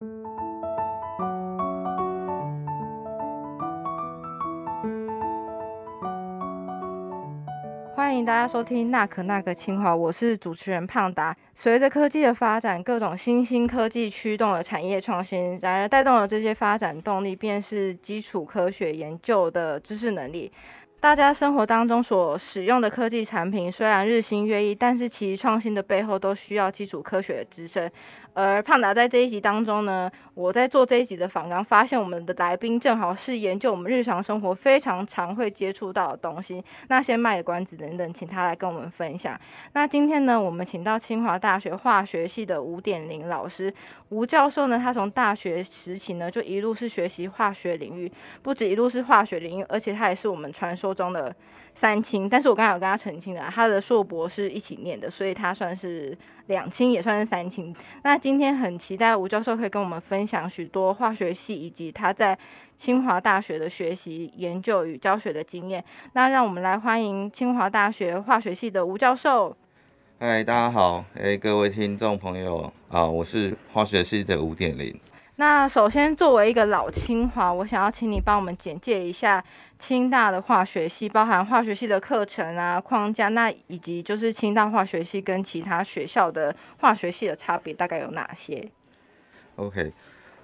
欢迎大家收听《那可那个清华》，我是主持人胖达。随着科技的发展，各种新兴科技驱动了产业创新，然而带动了这些发展动力，便是基础科学研究的知识能力。大家生活当中所使用的科技产品，虽然日新月异，但是其创新的背后都需要基础科学的支撑。而胖达在这一集当中呢，我在做这一集的访谈，发现我们的来宾正好是研究我们日常生活非常常会接触到的东西。那先卖个关子，等等，请他来跟我们分享。那今天呢，我们请到清华大学化学系的吴点玲老师，吴教授呢，他从大学时期呢就一路是学习化学领域，不止一路是化学领域，而且他也是我们传说中的。三清，但是我刚才有跟他澄清了，他的硕博是一起念的，所以他算是两清，也算是三清。那今天很期待吴教授可以跟我们分享许多化学系以及他在清华大学的学习、研究与教学的经验。那让我们来欢迎清华大学化学系的吴教授。嗨，大家好，哎，各位听众朋友啊，我是化学系的五点零。那首先，作为一个老清华，我想要请你帮我们简介一下清大的化学系，包含化学系的课程啊、框架，那以及就是清大化学系跟其他学校的化学系的差别大概有哪些？OK，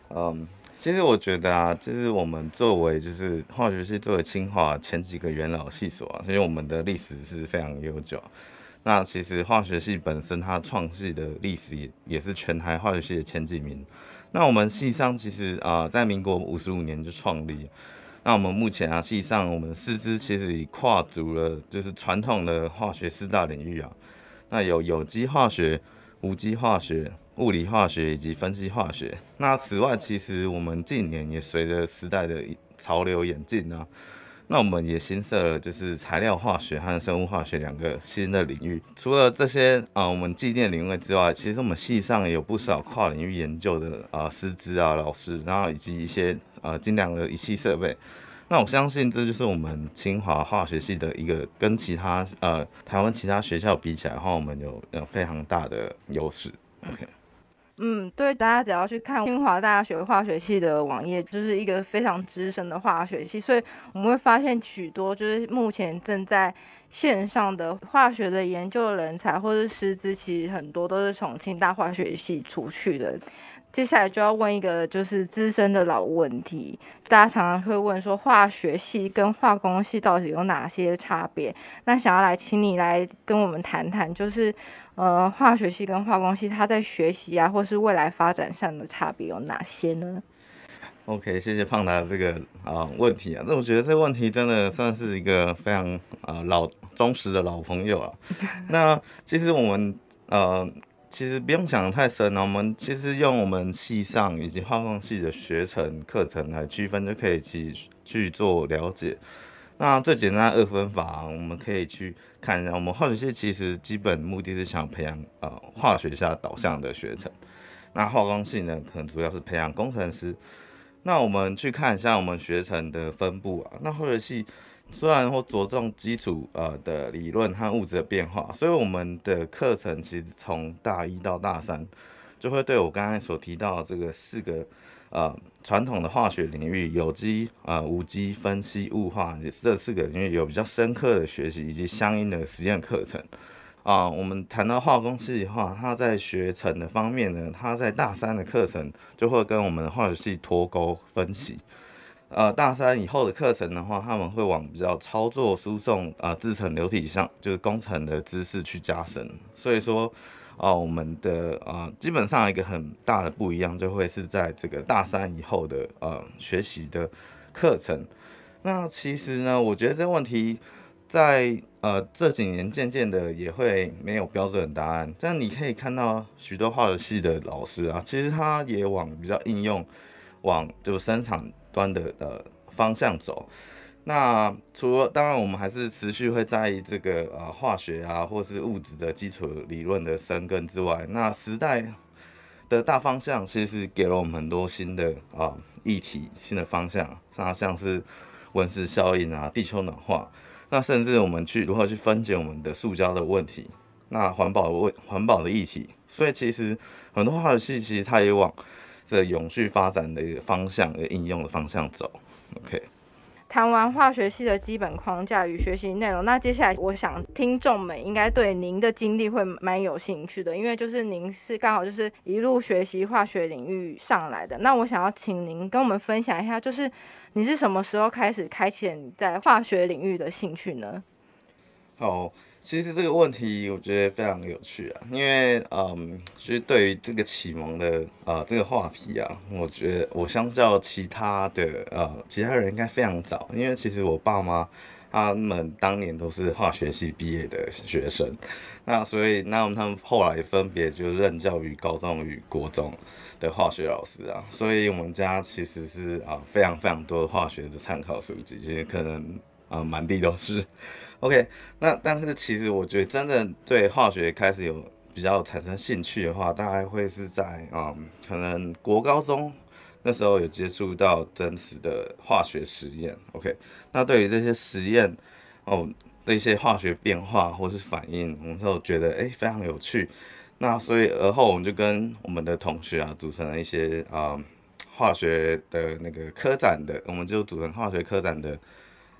嗯，其实我觉得啊，就是我们作为就是化学系作为清华前几个元老系所啊，因为我们的历史是非常悠久。那其实化学系本身它创系的历史也也是全台化学系的前几名。那我们系上其实啊，在民国五十五年就创立。那我们目前啊，系上我们师资其实已跨足了，就是传统的化学四大领域啊。那有有机化学、无机化学、物理化学以及分析化学。那此外，其实我们近年也随着时代的潮流演进啊。那我们也新设了，就是材料化学和生物化学两个新的领域。除了这些啊，我们纪念领域之外，其实我们系上有不少跨领域研究的啊师资啊老师，然后以及一些呃精良的仪器设备。那我相信这就是我们清华化学系的一个跟其他呃台湾其他学校比起来的话，我们有有非常大的优势。OK。嗯，对，大家只要去看清华大学化学系的网页，就是一个非常资深的化学系，所以我们会发现许多就是目前正在线上的化学的研究人才或者师资，其实很多都是从清大化学系出去的。接下来就要问一个就是资深的老问题，大家常常会问说化学系跟化工系到底有哪些差别？那想要来请你来跟我们谈谈，就是呃化学系跟化工系它在学习啊或是未来发展上的差别有哪些呢？OK，谢谢胖达这个啊问题啊，那我觉得这个问题真的算是一个非常啊老忠实的老朋友啊。那其实我们呃。其实不用想太深了，我们其实用我们系上以及化工系的学程课程来区分，就可以去去做了解。那最简单的二分法，我们可以去看一下。我们化学系其实基本目的是想培养呃化学下导向的学程，那化工系呢，可能主要是培养工程师。那我们去看一下我们学程的分布啊，那化学系。虽然或着重基础呃的理论和物质的变化，所以我们的课程其实从大一到大三，就会对我刚才所提到这个四个呃传统的化学领域，有机啊、无机、分析、物化这四个领域有比较深刻的学习以及相应的实验课程啊。我们谈到化工系的话，它在学程的方面呢，它在大三的课程就会跟我们的化学系脱钩分析。呃，大三以后的课程的话，他们会往比较操作、输送啊、制成流体上，就是工程的知识去加深。所以说，啊，我们的啊，基本上一个很大的不一样，就会是在这个大三以后的呃学习的课程。那其实呢，我觉得这个问题在呃这几年渐渐的也会没有标准答案。但你可以看到许多化学系的老师啊，其实他也往比较应用，往就生产。端的呃方向走，那除了当然我们还是持续会在意这个呃化学啊或是物质的基础理论的生根之外，那时代的大方向其实是给了我们很多新的啊议题、新的方向，那像是温室效应啊、地球暖化，那甚至我们去如何去分解我们的塑胶的问题，那环保问环保的议题，所以其实很多化学系其实它也往。这永续发展的一个方向、一个应用的方向走。OK。谈完化学系的基本框架与学习内容，那接下来我想听众们应该对您的经历会蛮有兴趣的，因为就是您是刚好就是一路学习化学领域上来的。那我想要请您跟我们分享一下，就是你是什么时候开始开启你在化学领域的兴趣呢？好。其实这个问题我觉得非常有趣啊，因为嗯，其实对于这个启蒙的呃这个话题啊，我觉得我相较其他的呃其他人应该非常早，因为其实我爸妈他们当年都是化学系毕业的学生，那所以那他们后来分别就任教于高中与国中的化学老师啊，所以我们家其实是啊非常非常多的化学的参考书籍，其实可能啊满地都是。OK，那但是其实我觉得真的对化学开始有比较产生兴趣的话，大概会是在嗯，可能国高中那时候有接触到真实的化学实验。OK，那对于这些实验哦的一些化学变化或是反应，我们就觉得哎非常有趣。那所以而后我们就跟我们的同学啊组成了一些啊化学的那个科展的，我们就组成化学科展的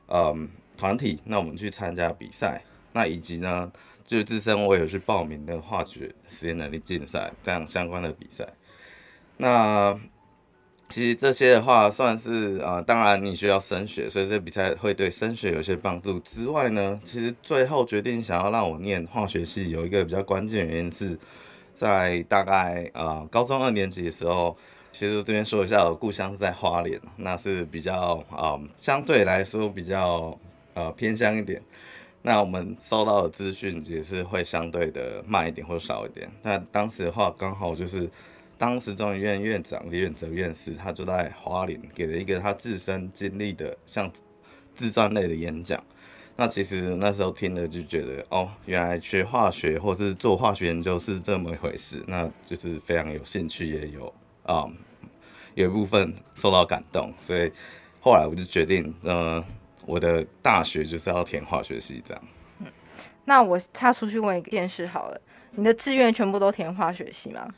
嗯。团体，那我们去参加比赛，那以及呢，就是自身我有去报名的化学实验能力竞赛这样相关的比赛。那其实这些的话，算是啊，当然你需要升学，所以这比赛会对升学有些帮助。之外呢，其实最后决定想要让我念化学系，有一个比较关键原因是在大概啊高中二年级的时候，其实这边说一下，我故乡是在花莲，那是比较啊相对来说比较。呃，偏向一点，那我们收到的资讯也是会相对的慢一点或少一点。那当时的话，刚好就是当时中医院院长李远哲院士，他就在花莲给了一个他自身经历的像自传类的演讲。那其实那时候听了就觉得，哦，原来学化学或是做化学研究是这么一回事，那就是非常有兴趣，也有啊有一部分受到感动，所以后来我就决定，嗯。我的大学就是要填化学系这样。嗯，那我插出去问一件事好了，你的志愿全部都填化学系吗？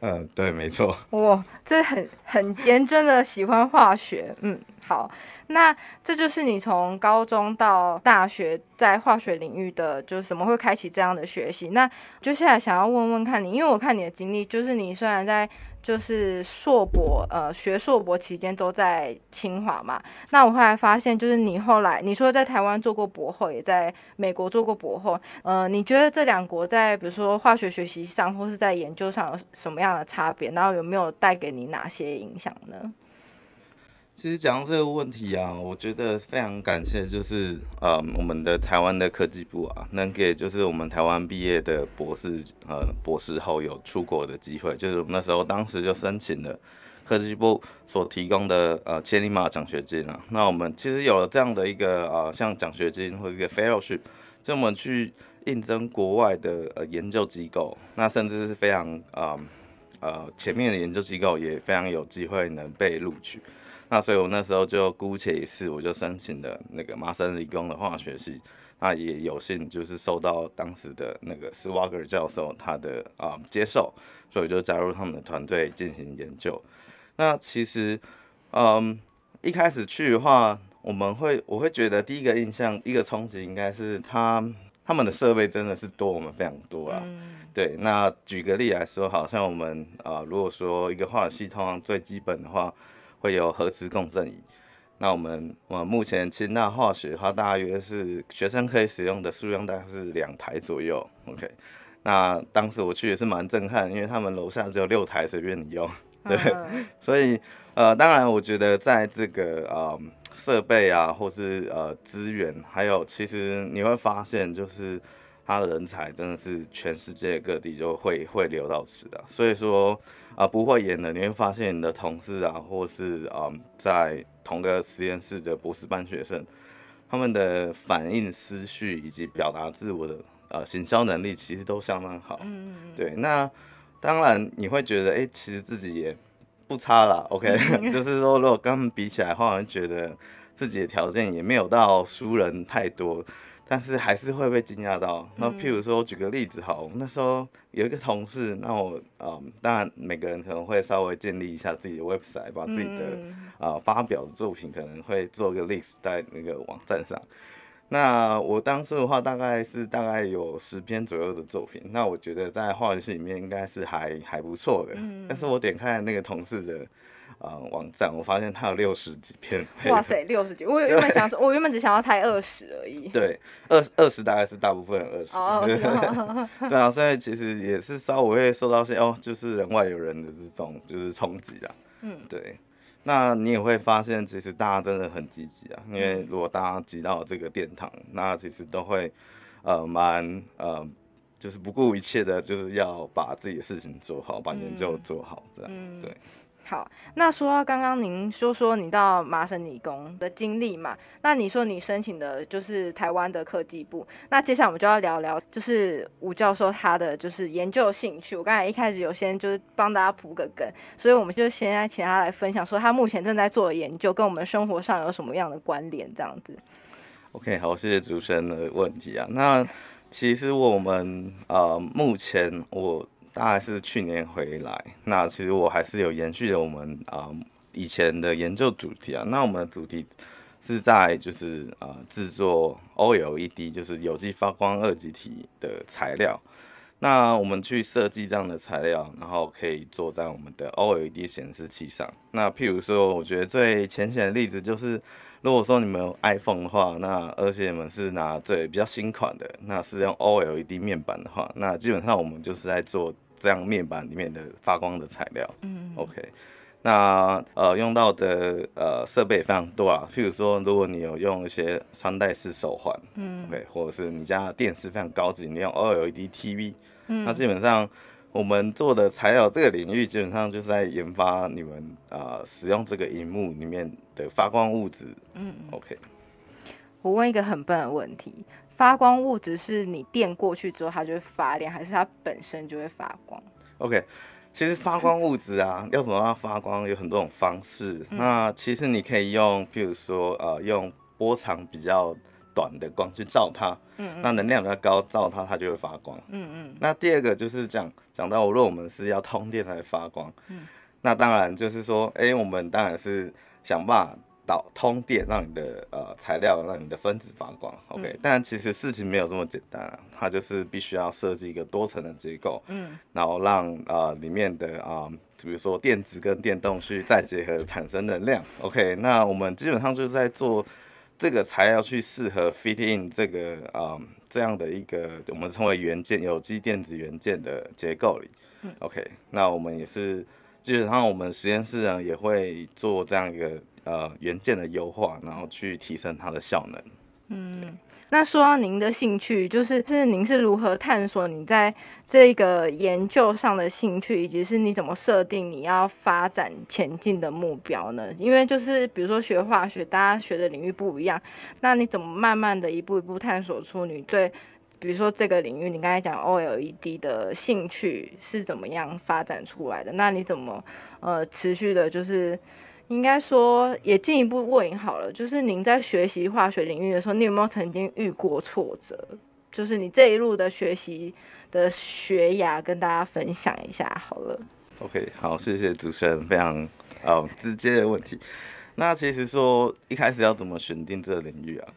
嗯，对，没错。哇，这很很严真的喜欢化学。嗯，好，那这就是你从高中到大学在化学领域的，就是什么会开启这样的学习？那接下来想要问问看你，因为我看你的经历，就是你虽然在。就是硕博，呃，学硕博期间都在清华嘛。那我后来发现，就是你后来你说在台湾做过博后，也在美国做过博后，呃，你觉得这两国在比如说化学学习上或是在研究上有什么样的差别？然后有没有带给你哪些影响呢？其实讲到这个问题啊，我觉得非常感谢，就是呃，我们的台湾的科技部啊，能给就是我们台湾毕业的博士呃博士后有出国的机会，就是我们那时候当时就申请了科技部所提供的呃千里马奖学金啊。那我们其实有了这样的一个呃像奖学金或者一个 fellowship，就我们去应征国外的呃研究机构，那甚至是非常啊呃前面的研究机构也非常有机会能被录取。那所以，我那时候就姑且一试，我就申请了那个麻省理工的化学系。那也有幸就是受到当时的那个斯瓦格教授他的啊接受，所以就加入他们的团队进行研究。那其实，嗯，一开始去的话，我们会我会觉得第一个印象，一个冲击应该是他他们的设备真的是多我们非常多啊。对，那举个例来说，好像我们啊，如果说一个化学系通常最基本的话。会有核磁共振仪，那我们我目前清大化学它大约是学生可以使用的数量大概是两台左右，OK，那当时我去也是蛮震撼，因为他们楼下只有六台随便你用，对，所以呃当然我觉得在这个呃设备啊或是呃资源，还有其实你会发现就是他的人才真的是全世界各地就会会流到此的，所以说。啊，不会演的，你会发现你的同事啊，或是啊，在同个实验室的博士班学生，他们的反应、思绪以及表达自我的呃行销能力，其实都相当好。嗯嗯对，那当然你会觉得，哎，其实自己也不差啦。OK，就是说，如果跟他们比起来的话，我觉得自己的条件也没有到输人太多。但是还是会被惊讶到。那譬如说，我举个例子好，那时候有一个同事，那我嗯，当然每个人可能会稍微建立一下自己的 website，把自己的啊发表的作品可能会做个 list 在那个网站上。那我当时的话，大概是大概有十篇左右的作品。那我觉得在化学系里面应该是还还不错的。嗯。但是我点开那个同事的呃网站，我发现它有六十几篇。哇塞，六十几！我原本想说，我原本只想要猜二十而已。对，二二十大概是大部分人二十。哦。对啊，所以其实也是稍微会受到些哦，就是人外有人的这种就是冲击啦。嗯。对。那你也会发现，其实大家真的很积极啊。因为如果大家挤到这个殿堂，那其实都会，呃，蛮呃，就是不顾一切的，就是要把自己的事情做好，把研究做好，这样对。好，那说到刚刚您说说你到麻省理工的经历嘛，那你说你申请的就是台湾的科技部，那接下来我们就要聊聊，就是吴教授他的就是研究兴趣。我刚才一开始有先就是帮大家铺个梗，所以我们就现在请他来分享，说他目前正在做的研究跟我们生活上有什么样的关联，这样子。OK，好，谢谢主持人的问题啊。那其实我们呃，目前我。大概是去年回来，那其实我还是有延续了我们啊以前的研究主题啊。那我们的主题是在就是呃制作 OLED，就是有机发光二极体的材料。那我们去设计这样的材料，然后可以做在我们的 OLED 显示器上。那譬如说，我觉得最浅显的例子就是。如果说你们有 iPhone 的话，那而且你们是拿最比较新款的，那是用 OLED 面板的话，那基本上我们就是在做这样面板里面的发光的材料。嗯，OK，那呃用到的呃设备非常多啊，譬如说如果你有用一些穿戴式手环，嗯，OK，或者是你家的电视非常高级，你用 OLED TV，嗯，那基本上。我们做的材料这个领域基本上就是在研发你们啊使用这个荧幕里面的发光物质。嗯，OK。我问一个很笨的问题：发光物质是你电过去之后它就会发亮，还是它本身就会发光？OK，其实发光物质啊，要怎么让它发光有很多种方式。那其实你可以用，譬如说呃，用波长比较。短的光去照它，嗯，那能量比较高，照它它就会发光，嗯嗯。那第二个就是讲讲到，如果我们是要通电才发光，嗯，那当然就是说，哎，我们当然是想办法导通电，让你的呃材料让你的分子发光，OK。但其实事情没有这么简单啊，它就是必须要设计一个多层的结构，嗯，然后让呃里面的啊，比如说电子跟电动去再结合产生能量，OK。那我们基本上就是在做。这个材料去适合 fit in 这个啊这样的一个我们称为元件有机电子元件的结构里，OK，那我们也是基本上我们实验室呢也会做这样一个呃元件的优化，然后去提升它的效能。嗯。那说到您的兴趣，就是是您是如何探索你在这个研究上的兴趣，以及是你怎么设定你要发展前进的目标呢？因为就是比如说学化学，大家学的领域不一样，那你怎么慢慢的一步一步探索出你对，比如说这个领域，你刚才讲 OLED 的兴趣是怎么样发展出来的？那你怎么呃持续的，就是？应该说，也进一步问好了，就是您在学习化学领域的时候，你有没有曾经遇过挫折？就是你这一路的学习的学涯，跟大家分享一下好了。OK，好，谢谢主持人，非常呃直接的问题。那其实说一开始要怎么选定这个领域啊？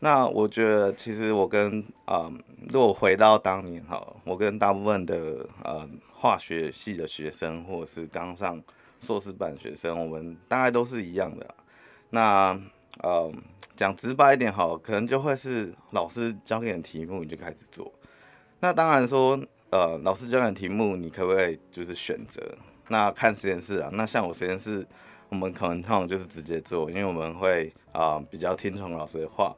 那我觉得其实我跟啊，如果回到当年哈，我跟大部分的呃化学系的学生，或者是刚上。硕士班学生，我们大概都是一样的。那呃，讲直白一点好，可能就会是老师教给你题目，你就开始做。那当然说，呃，老师教你题目，你可不可以就是选择？那看实验室啊。那像我实验室，我们可能通常就是直接做，因为我们会啊比较听从老师的话。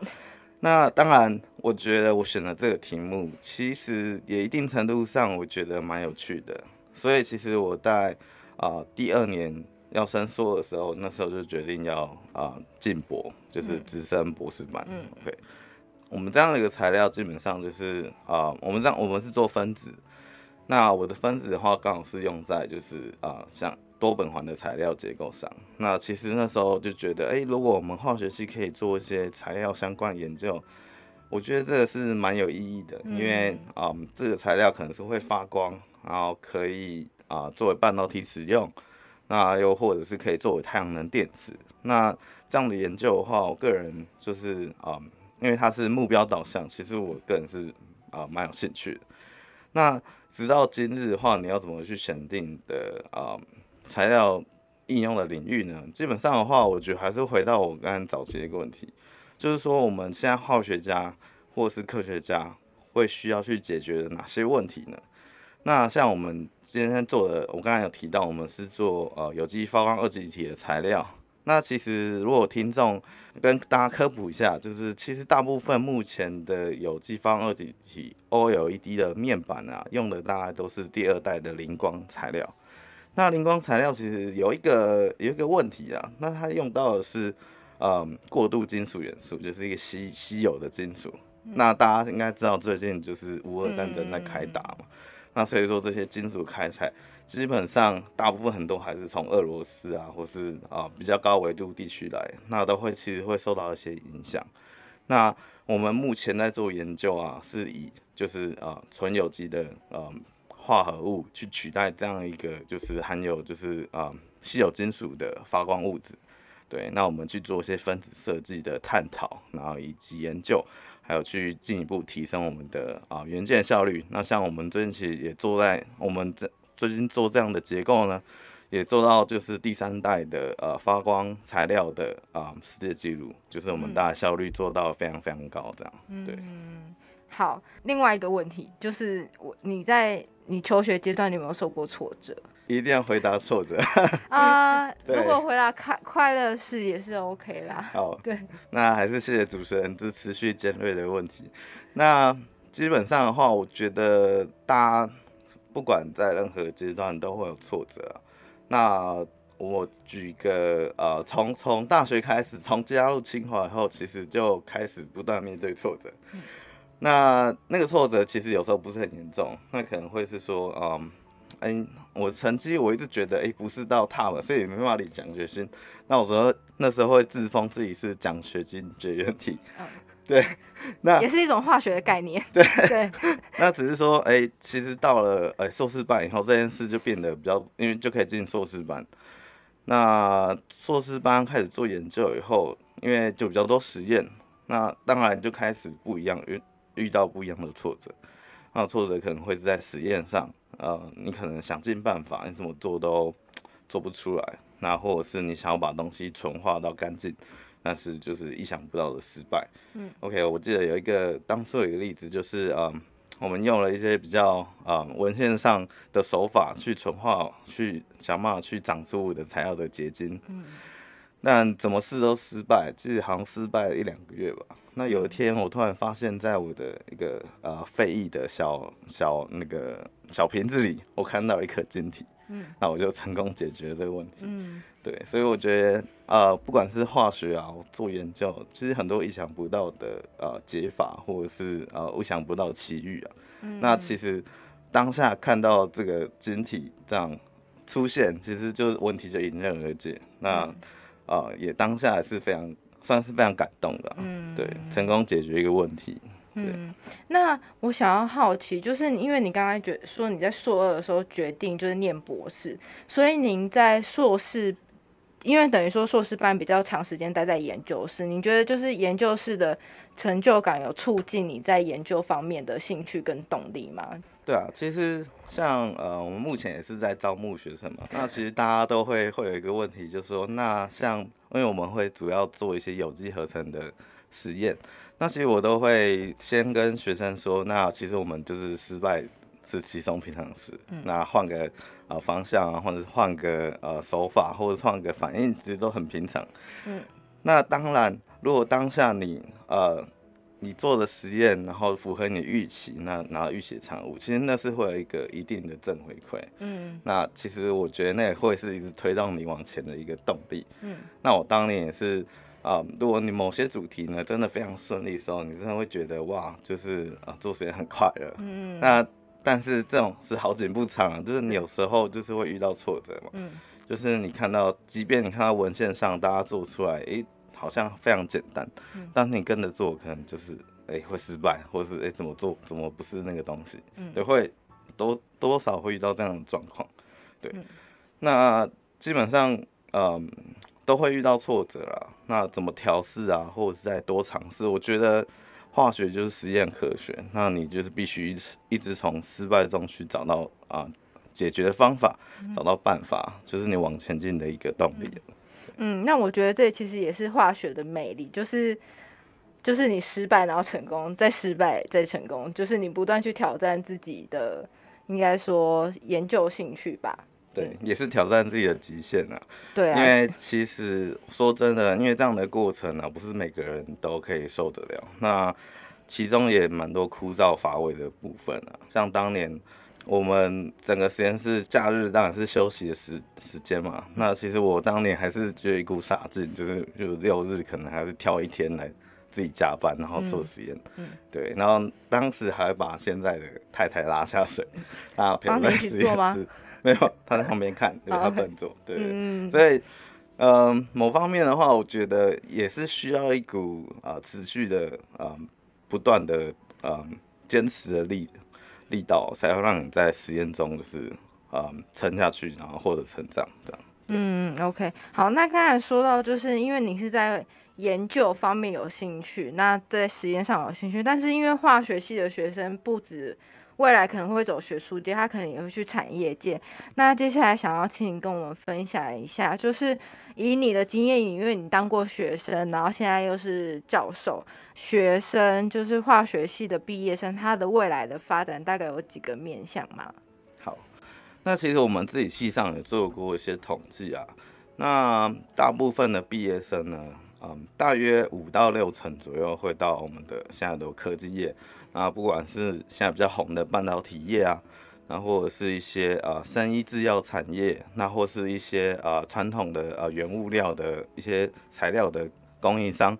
那当然，我觉得我选的这个题目，其实也一定程度上我觉得蛮有趣的。所以其实我在啊，第二年要升硕的时候，那时候就决定要啊进博，就是直升博士班。嗯，OK，我们这样的一个材料，基本上就是啊，我们这样我们是做分子，那我的分子的话，刚好是用在就是啊像多苯环的材料结构上。那其实那时候就觉得，哎，如果我们化学系可以做一些材料相关研究，我觉得这个是蛮有意义的，因为啊、嗯这个材料可能是会发光，然后可以啊、作为半导体使用，那又或者是可以作为太阳能电池。那这样的研究的话，我个人就是啊、因为它是目标导向，其实我个人是啊蛮、有兴趣的。那直到今日的话，你要怎么去选定的啊、材料应用的领域呢？基本上的话，我觉得还是回到我刚刚早期的一个问题，就是说我们现在化学家或是科学家会需要去解决哪些问题呢？那像我们今天做的，我刚才有提到，我们是做呃有机发光二极体的材料。那其实如果听众跟大家科普一下，就是其实大部分目前的有机发光二极体 OLED 的面板啊，用的大概都是第二代的磷光材料。那磷光材料其实有一个有一个问题啊，那它用到的是嗯过渡金属元素，就是一个稀稀有的金属。那大家应该知道，最近就是乌俄战争在开打嘛，那所以说这些金属开采基本上大部分很多还是从俄罗斯啊，或是啊比较高纬度地区来，那都会其实会受到一些影响。那我们目前在做研究啊，是以就是啊纯有机的呃化合物去取代这样一个就是含有就是啊、稀有金属的发光物质。对，那我们去做一些分子设计的探讨，然后以及研究，还有去进一步提升我们的啊、元件效率。那像我们最近其实也做在我们这最近做这样的结构呢，也做到就是第三代的呃发光材料的啊、世界纪录，就是我们大家效率做到非常非常高这样。对，好，另外一个问题就是我你在你求学阶段，你有没有受过挫折一定要回答挫折。啊？对如果回答快快乐是也是 OK 啦。好，对，那还是谢谢主持人这持续尖锐的问题。那基本上的话，我觉得大家不管在任何阶段都会有挫折啊、那我举个呃，从从大学开始，从加入清华以后，其实就开始不断面对挫折。那那个挫折其实有时候不是很严重，那可能会是说，嗯，哎、我成绩我一直觉得，哎、不是到 top，所以没办法领奖学金。那我说那时候会自封自己是奖学金绝缘体，嗯对，那也是一种化学的概念。对对，那只是说，哎、其实到了哎硕士班以后，这件事就变得比较，因为就可以进硕士班。那硕士班开始做研究以后，因为就比较多实验，那当然就开始不一样，遇遇到不一样的挫折。那挫折可能会是在实验上，呃，你可能想尽办法，你怎么做都做不出来。那或者是你想要把东西纯化到干净，但是就是意想不到的失败。嗯，OK，我记得有一个当初有一个例子，就是嗯，我们用了一些比较呃文献上的手法去纯化，去想办法去长出我的材料的结晶。嗯，但怎么试都失败，就是好像失败了一两个月吧。那有一天，我突然发现，在我的一个呃废液的小小那个小瓶子里，我看到一颗晶体。嗯，那我就成功解决了这个问题。嗯对，所以我觉得呃，不管是化学啊，做研究，其实很多意想不到的呃解法，或者是呃意想不到奇遇啊。嗯那其实当下看到这个晶体这样出现，其实就是问题就迎刃而解。那呃也当下是非常算是非常感动的啊、嗯，对，成功解决一个问题。嗯，那我想要好奇，就是因为你刚才觉说你在硕二的时候决定就是念博士，所以您在硕士，因为等于说硕士班比较长时间待在研究室，你觉得就是研究室的成就感有促进你在研究方面的兴趣跟动力吗？对啊，其实像呃，我们目前也是在招募学生嘛。那其实大家都会会有一个问题，就是说，那像因为我们会主要做一些有机合成的实验，那其实我都会先跟学生说，那其实我们就是失败是其中平常的事，那换个呃方向啊，或者是换个呃手法，或者换个反应，其实都很平常。嗯，那当然，如果当下你呃你做的实验，然后符合你预期，那拿到预期的产物，其实那是会有一个一定的正回馈。嗯那其实我觉得那也会是一直推动你往前的一个动力。嗯，那我当年也是啊、如果你某些主题呢真的非常顺利的时候，你真的会觉得哇，就是啊、做实验很快乐。嗯那但是这种是好景不长啊，就是你有时候就是会遇到挫折嘛。嗯就是你看到，即便你看到文献上大家做出来，诶、好像非常简单，嗯但你跟着做，可能就是哎、会失败，或是哎、怎么做怎么不是那个东西，嗯对，会多多少会遇到这样的状况，对，嗯那基本上嗯都会遇到挫折啦，那怎么调试啊，或者是再多尝试，我觉得化学就是实验科学，那你就是必须一直一直从失败中去找到啊。解决的方法，找到办法，就是你往前进的一个动力。嗯，那我觉得这其实也是化学的魅力，就是就是你失败然后成功，再失败再成功，就是你不断去挑战自己的，应该说研究兴趣吧。对，也是挑战自己的极限啊。对啊，因为其实说真的，因为这样的过程呢、不是每个人都可以受得了。那其中也蛮多枯燥乏味的部分啊，像当年我们整个实验室假日当然是休息的时时间嘛。那其实我当年还是觉得一股傻劲，就是就是六日可能还是挑一天来自己加班，然后做实验。嗯对，然后当时还把现在的太太拉下水，让她陪我帮你一起在实验室。没有，他在旁边看，对，哦她 OK 不能做，对嗯，所以，呃，某方面的话，我觉得也是需要一股啊、呃持续的呃不断的呃坚持的力力道，才会让你在实验中就是嗯撑下去，然后获得成长这样。嗯，OK，好，那刚才说到，就是因为你是在研究方面有兴趣，那在实验上有兴趣，但是因为化学系的学生不止未来可能会走学术界，他可能也会去产业界。那接下来想要请你跟我们分享一下，就是以你的经验，因为你当过学生，然后现在又是教授，学生就是化学系的毕业生，他的未来的发展大概有几个面向吗？好，那其实我们自己系上有做过一些统计啊，那大部分的毕业生呢，嗯，大约五到六成左右会到我们的现在的科技业，啊不管是现在比较红的半导体业啊，那或者是一些呃生医制药产业，那或是一些呃传统的呃原物料的一些材料的供应商、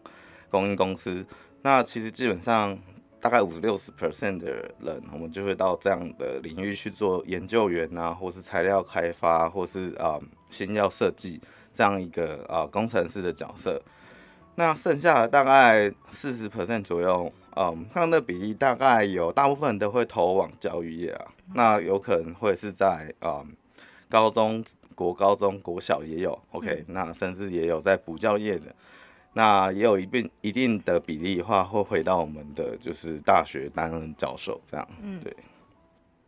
供应公司，那其实基本上大概五十六十 percent 的人，我们就会到这样的领域去做研究员啊，或是材料开发，或是啊、新药设计这样一个啊、工程师的角色。那剩下的大概四十 percent 左右，嗯，他们的比例大概有大部分人都会投往教育业啊，那有可能会是在嗯高中、国高中、国小也有，OK，、那甚至也有在补教业的。那也有一定一定的比例的话，会回到我们的就是大学担任教授这样。嗯对。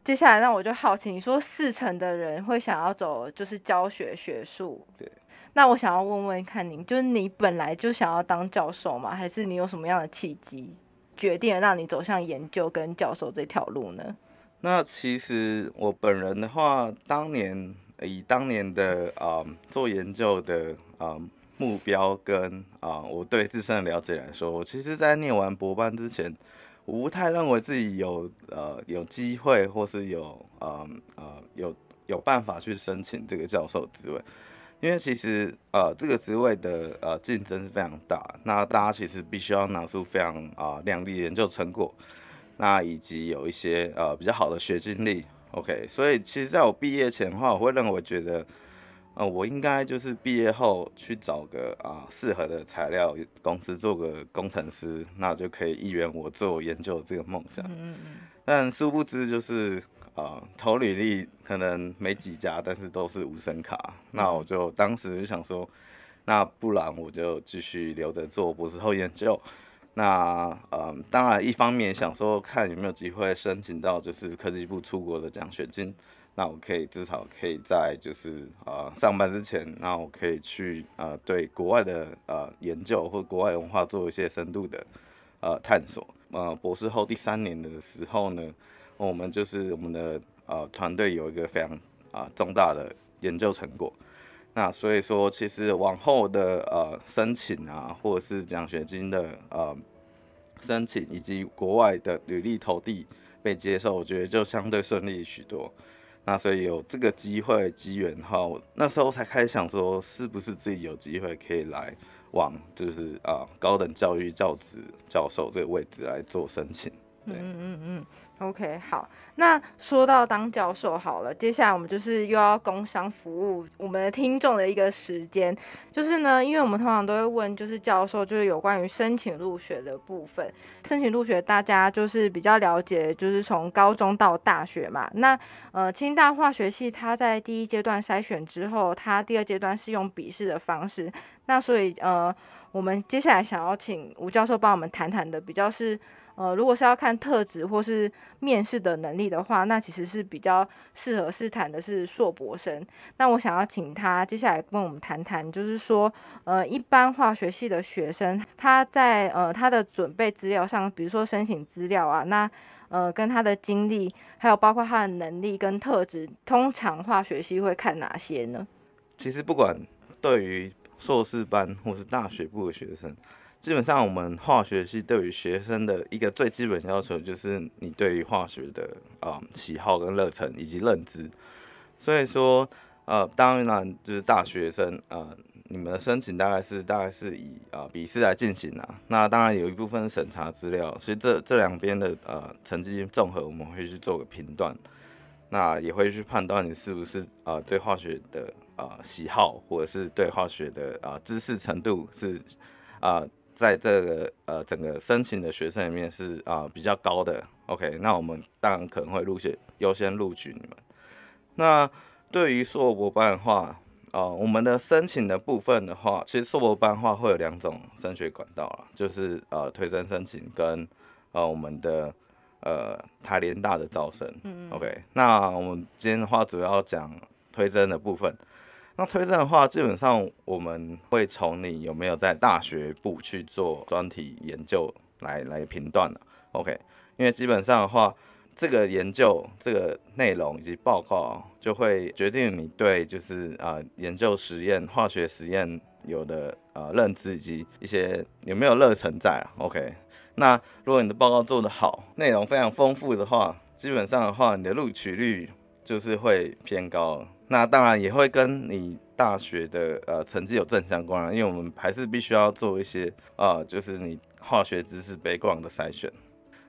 接下来，那我就好奇，你说四成的人会想要走就是教学学术，对。那我想要问问看您，就是你本来就想要当教授吗？还是你有什么样的契机决定了让你走向研究跟教授这条路呢？那其实我本人的话，当年以当年的啊、做研究的啊、目标跟啊、我对自身的了解来说，我其实在念完博班之前，我不太认为自己有呃有机会或是有呃呃有有办法去申请这个教授职位。因为其实呃这个职位的呃竞争是非常大，那大家其实必须要拿出非常啊、亮丽的研究成果，那以及有一些呃比较好的学经历，OK，所以其实在我毕业前的话，我会认为觉得，呃，我应该就是毕业后去找个啊适合的材料公司做个工程师，那就可以一圆我做研究这个梦想。嗯嗯但殊不知就是呃投履历可能没几家，但是都是无声卡。那我就当时就想说，那不然我就继续留着做博士后研究。那呃，当然一方面想说看有没有机会申请到就是科技部出国的奖学金，那我可以至少可以在就是呃上班之前，那我可以去呃对国外的呃研究或国外文化做一些深度的呃探索。呃，博士后第三年的时候呢，我们就是我们的呃团队有一个非常啊、重大的研究成果。那所以说，其实往后的呃申请啊，或者是奖学金的呃申请，以及国外的履历投递被接受，我觉得就相对顺利许多。那所以有这个机会机缘哈，那时候才开始想说，是不是自己有机会可以来往就是啊、高等教育教职教授这个位置来做申请。对，嗯嗯嗯，OK，好。那说到当教授好了，接下来我们就是又要工商服务我们的听众的一个时间，就是呢，因为我们通常都会问，就是教授就是有关于申请入学的部分。申请入学，大家就是比较了解，就是从高中到大学嘛。那呃，清大化学系它在第一阶段筛选之后，它第二阶段是用笔试的方式。那所以呃，我们接下来想要请吴教授帮我们谈谈的，比较是。呃，如果是要看特质或是面试的能力的话，那其实是比较适合试谈的是硕博生。那我想要请他接下来跟我们谈谈，就是说，呃，一般化学系的学生他在呃他的准备资料上，比如说申请资料啊，那呃跟他的经历，还有包括他的能力跟特质，通常化学系会看哪些呢？其实不管对于硕士班或是大学部的学生。基本上，我们化学系对于学生的一个最基本要求，就是你对于化学的啊喜好跟热忱以及认知。所以说，呃，当然就是大学生，呃，你们的申请大概是大概是以啊笔试来进行啊。那当然有一部分审查资料，所以这这两边的呃成绩综合，我们会去做个评断。那也会去判断你是不是啊对化学的啊喜好，或者是对化学的啊知识程度是啊。在这个呃整个申请的学生里面是啊比较高的，OK，那我们当然可能会录取优先录取你们。那对于硕博班的话，啊我们的申请的部分的话，其实硕博班的话会有两种升学管道了，就是呃推甄申请跟呃我们的呃台联大的招生，OK，那我们今天的话主要讲推甄的部分。那推荐的话，基本上我们会从你有没有在大学部去做专题研究来来评断的，OK？因为基本上的话，这个研究这个内容以及报告就会决定你对就是啊研究实验化学实验有的呃认知以及一些有没有热忱在，OK？那如果你的报告做得好，内容非常丰富的话，基本上的话你的录取率就是会偏高。那当然也会跟你大学的呃成绩有正相关，因为我们还是必须要做一些呃，就是你化学知识背光的筛选。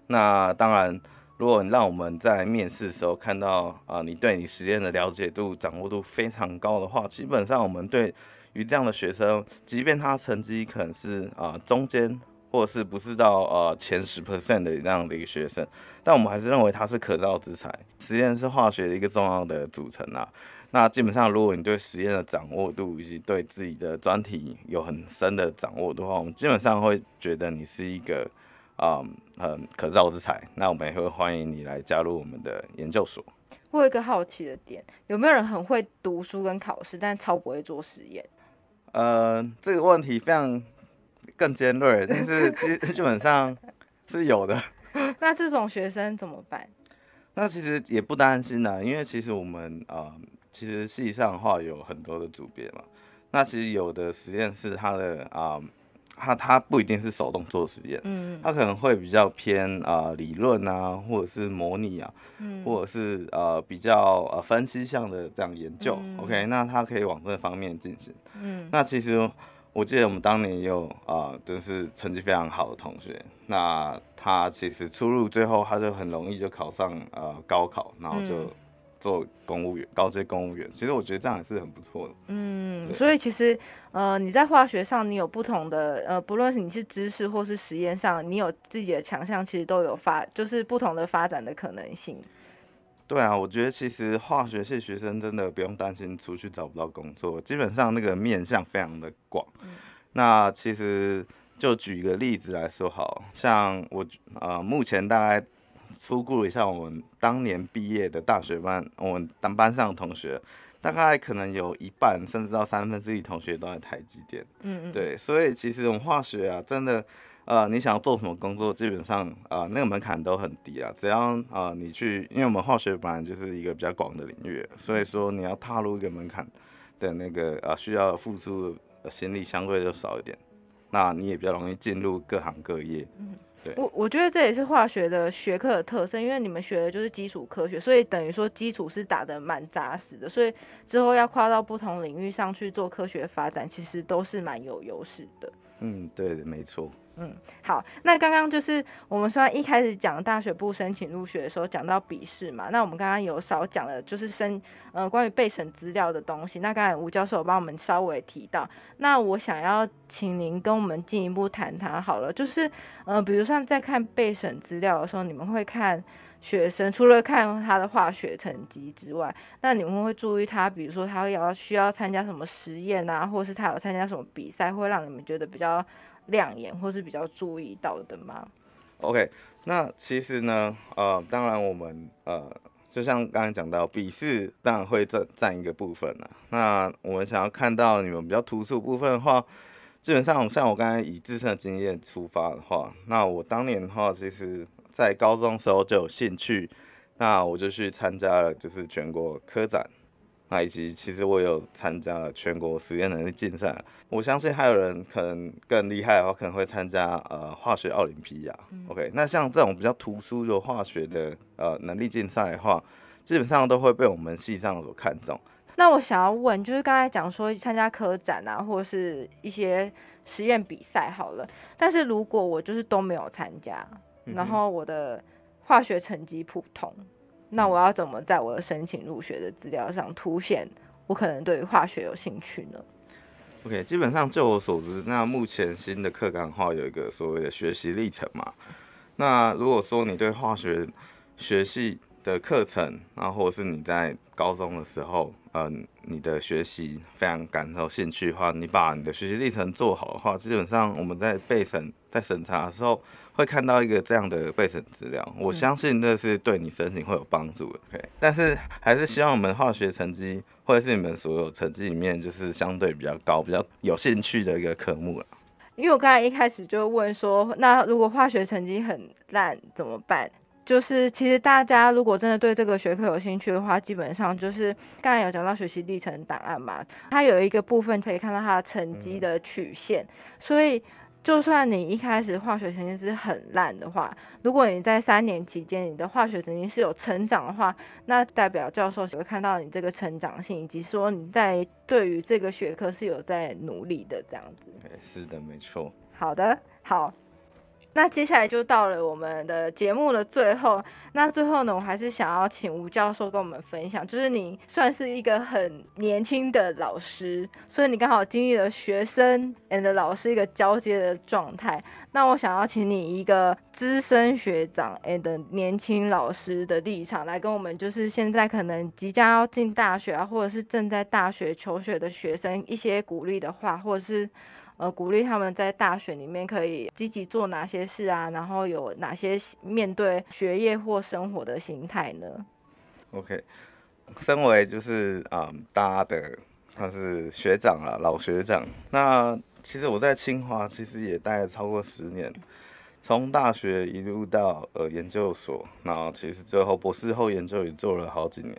那当然，如果你让我们在面试的时候看到啊，你对你实验的了解度、掌握度非常高的话，基本上我们对于这样的学生，即便他成绩可能是啊中间，或者是不是到呃前十 percent 的那样的一个学生，但我们还是认为他是可造之材。实验是化学的一个重要的组成啊。那基本上，如果你对实验的掌握度以及对自己的专题有很深的掌握的话，我们基本上会觉得你是一个啊很可造之才。那我们也会欢迎你来加入我们的研究所。我有一个好奇的点，有没有人很会读书跟考试，但超不会做实验？呃，这个问题非常更尖锐，但是基 基本上是有的。那这种学生怎么办？那其实也不担心的，因为其实我们啊。其实系上的话有很多的组别嘛，那其实有的实验室它的啊，它它不一定是手动做实验，嗯，它可能会比较偏啊理论啊，或者是模拟啊，嗯，或者是呃比较呃分析项的这样研究，OK，那它可以往这方面进行，嗯，那其实我记得我们当年也有啊，就是成绩非常好的同学，那他其实出入最后他就很容易就考上呃高考，然后就。做公务员，高阶公务员，其实我觉得这样也是很不错的。嗯，所以其实呃，你在化学上你有不同的呃，不论是你是知识或是实验上，你有自己的强项，其实都有发，就是不同的发展的可能性。对啊，我觉得其实化学系学生真的不用担心出去找不到工作，基本上那个面向非常的广。那其实就举一个例子来说，好像我呃目前大概。出顾一下我们当年毕业的大学班，我们当班上的同学，大概可能有一半甚至到三分之一同学都在台积电。嗯嗯。对，所以其实我们化学啊，真的，呃，你想要做什么工作，基本上啊，那个门槛都很低啊。只要啊，你去，因为我们化学本来就是一个比较广的领域，所以说你要踏入一个门槛的那个啊，需要付出的心力相对就少一点，那你也比较容易进入各行各业。嗯。我我觉得这也是化学的学科的特色，因为你们学的就是基础科学，所以等于说基础是打得蛮扎实的，所以之后要跨到不同领域上去做科学发展，其实都是蛮有优势的。嗯，对，没错。嗯，好，那刚刚就是我们说一开始讲大学部申请入学的时候讲到笔试嘛，那我们刚刚有少讲了，就是申呃关于备审资料的东西。那刚才吴教授帮我们稍微提到，那我想要请您跟我们进一步谈谈好了，就是呃，比如像在看备审资料的时候，你们会看学生除了看他的化学成绩之外，那你们会注意他，比如说他要需要参加什么实验啊，或是他有参加什么比赛，会让你们觉得比较。亮眼或是比较注意到的吗？OK，那其实呢，呃，当然我们呃，就像刚才讲到，笔试当然会占占一个部分了。那我们想要看到你们比较突出部分的话，基本上像我刚才以自身的经验出发的话，那我当年的话，其实在高中时候就有兴趣，那我就去参加了就是全国科展。那以及其实我有参加了全国实验能力竞赛，我相信还有人可能更厉害的话，可能会参加呃化学奥林匹亚。OK，那像这种比较突出的化学的呃能力竞赛的话，基本上都会被我们系上所看中。那我想要问，就是刚才讲说参加科展啊，或者是一些实验比赛好了，但是如果我就是都没有参加，然后我的化学成绩普通。那我要怎么在我的申请入学的资料上凸显我可能对化学有兴趣呢？OK，基本上就我所知，那目前新的课纲话有一个所谓的学习历程嘛。那如果说你对化学学系的课程，然后或者是你在高中的时候，嗯，你的学习非常感到兴趣的话，你把你的学习历程做好的话，基本上我们在备审在审查的时候。会看到一个这样的备审资料，我相信这是对你申请会有帮助的。OK，但是还是希望我们化学成绩或者是你们所有成绩里面，就是相对比较高、比较有兴趣的一个科目了。因为我刚才一开始就问说，那如果化学成绩很烂怎么办？就是其实大家如果真的对这个学科有兴趣的话，基本上就是刚才有讲到学习历程档案嘛，它有一个部分可以看到它的成绩的曲线，所以。就算你一开始化学成绩是很烂的话，如果你在三年期间你的化学成绩是有成长的话，那代表教授只会看到你这个成长性，以及说你在对于这个学科是有在努力的这样子。是的，没错。好的，好。那接下来就到了我们的节目的最后。那最后呢，我还是想要请吴教授跟我们分享，就是你算是一个很年轻的老师，所以你刚好经历了学生 and 老师一个交接的状态。那我想要请你一个资深学长 and 年轻老师的立场，来跟我们就是现在可能即将要进大学啊，或者是正在大学求学的学生一些鼓励的话，或者是。呃，鼓励他们在大学里面可以积极做哪些事啊？然后有哪些面对学业或生活的心态呢？OK，身为就是啊，大家的他是学长了，老学长。那其实我在清华其实也待了超过十年，从大学一路到呃研究所，然后其实最后博士后研究也做了好几年。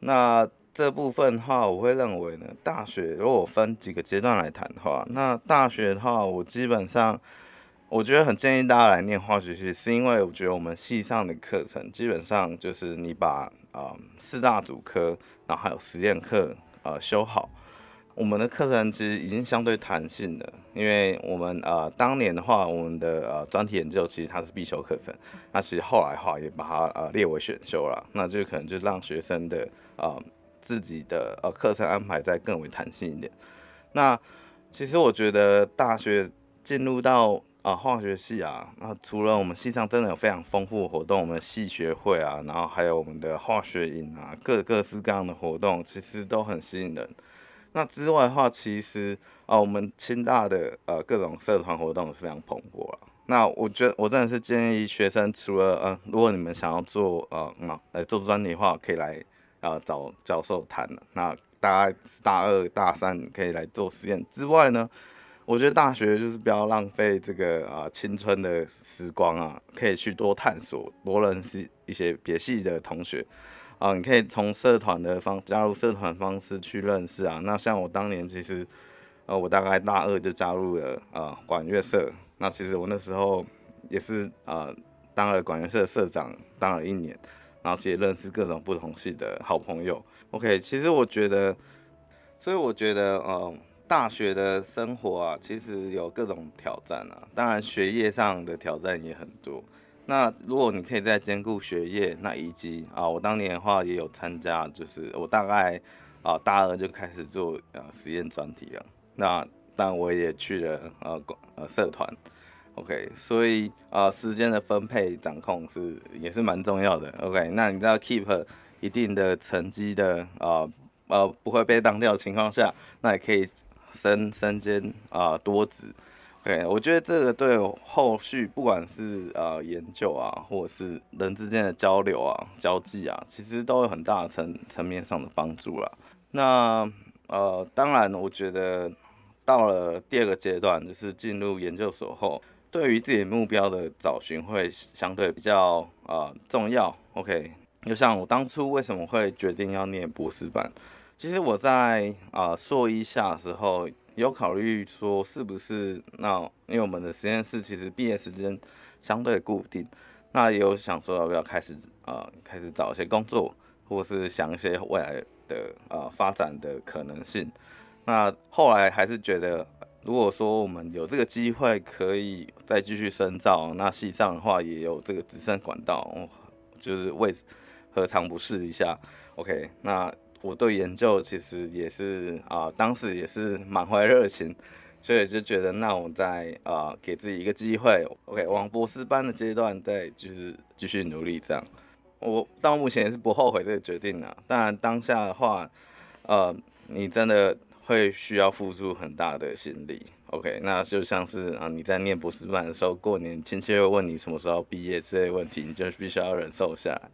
那这部分的话，我会认为呢，大学如果分几个阶段来谈的话，那大学的话，我基本上我觉得很建议大家来念化学系，是因为我觉得我们系上的课程基本上就是你把啊四大主科，然后还有实验课呃修好，我们的课程其实已经相对弹性的，因为我们呃当年的话，我们的呃专题研究其实它是必修课程，那其实后来的话也把它呃列为选修了，那就可能就让学生的啊。自己的呃课程安排再更为弹性一点。那其实我觉得大学进入到啊化学系啊，那除了我们系上真的有非常丰富的活动，我们系学会啊，然后还有我们的化学营啊，各各式各样的活动，其实都很吸引人。那之外的话，其实啊我们清大的呃各种社团活动非常蓬勃啊。那我觉得我真的是建议学生，除了呃如果你们想要做呃嘛呃做专题的话，可以来。呃，找教授谈了。那大概大二、大三可以来做实验之外呢，我觉得大学就是不要浪费这个啊青春的时光啊，可以去多探索、多认识一些别系的同学啊。你可以从社团的方加入社团方式去认识啊。那像我当年其实，呃，我大概大二就加入了呃管乐社。那其实我那时候也是呃当了管乐社社长，当了一年。然后也认识各种不同系的好朋友。OK，其实我觉得，所以我觉得，呃，大学的生活啊，其实有各种挑战啊，当然学业上的挑战也很多。那如果你可以在兼顾学业，那以及啊，我当年的话也有参加，就是我大概啊大二就开始做呃实验专题了。那但我也去了呃呃社团，OK，所以呃时间的分配掌控是也是蛮重要的，OK。那你知道 keep 一定的成绩的啊呃不会被当掉的情况下，那也可以升升兼啊多职。对，我觉得这个对后续不管是呃研究啊，或者是人之间的交流啊、交际啊，其实都有很大层层面上的帮助啦。那呃，当然，我觉得到了第二个阶段，就是进入研究所后，对于自己目标的找寻会相对比较呃重要。OK，就像我当初为什么会决定要念博士班，其实我在啊硕一下的时候。有考虑说是不是那，因为我们的实验室其实毕业时间相对固定，那也有想说要不要开始呃开始找一些工作，或是想一些未来的呃发展的可能性。那后来还是觉得，如果说我们有这个机会可以再继续深造，那系上的话也有这个直升管道，就是为何尝不试一下？OK，那。我对研究其实也是啊，当时也是满怀热情，所以就觉得那我在啊给自己一个机会，OK，往博士班的阶段再就是继续努力这样。我到目前也是不后悔这个决定的。当然当下的话，呃，你真的会需要付出很大的心力，OK，那就像是啊你在念博士班的时候，过年亲戚会问你什么时候毕业这类问题，你就必须要忍受下来。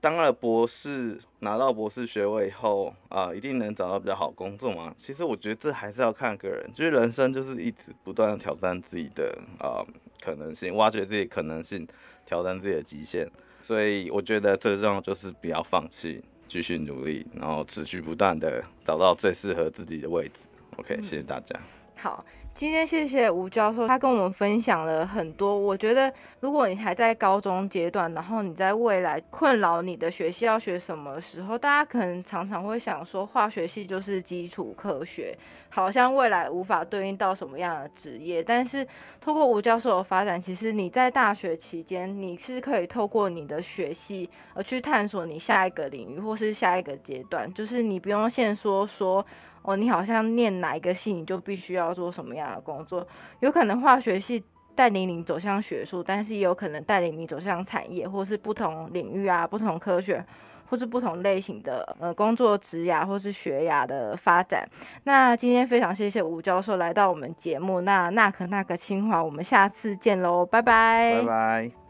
当了博士，拿到博士学位以后啊，一定能找到比较好工作吗？其实我觉得这还是要看个人，就是人生就是一直不断的挑战自己的啊可能性，挖掘自己可能性，挑战自己的极限。所以我觉得最重要就是不要放弃，继续努力，然后持续不断的找到最适合自己的位置。OK，谢谢大家。好。今天谢谢吴教授，他跟我们分享了很多。我觉得，如果你还在高中阶段，然后你在未来困扰你的学系要学什么时候，大家可能常常会想说，化学系就是基础科学，好像未来无法对应到什么样的职业。但是，透过吴教授的发展，其实你在大学期间，你是可以透过你的学系而去探索你下一个领域或是下一个阶段，就是你不用限说说。哦，你好像念哪一个系，你就必须要做什么样的工作？有可能化学系带领你走向学术，但是也有可能带领你走向产业，或是不同领域啊、不同科学，或是不同类型的呃工作职涯或是学涯的发展。那今天非常谢谢吴教授来到我们节目。那那可那个清华，我们下次见喽，拜拜，拜拜。